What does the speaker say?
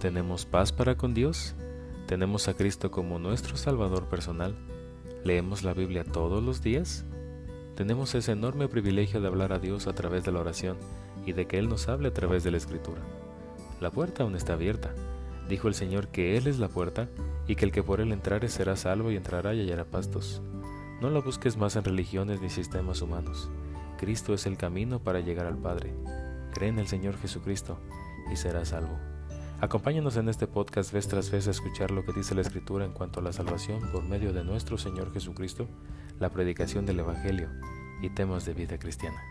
¿Tenemos paz para con Dios? ¿Tenemos a Cristo como nuestro Salvador personal? ¿Leemos la Biblia todos los días? Tenemos ese enorme privilegio de hablar a Dios a través de la oración y de que Él nos hable a través de la Escritura. La puerta aún está abierta. Dijo el Señor que Él es la puerta y que el que por Él entrare será salvo y entrará y hallará pastos. No lo busques más en religiones ni sistemas humanos. Cristo es el camino para llegar al Padre. Cree en el Señor Jesucristo y serás salvo. Acompáñanos en este podcast vez tras vez a escuchar lo que dice la Escritura en cuanto a la salvación por medio de nuestro Señor Jesucristo, la predicación del Evangelio y temas de vida cristiana.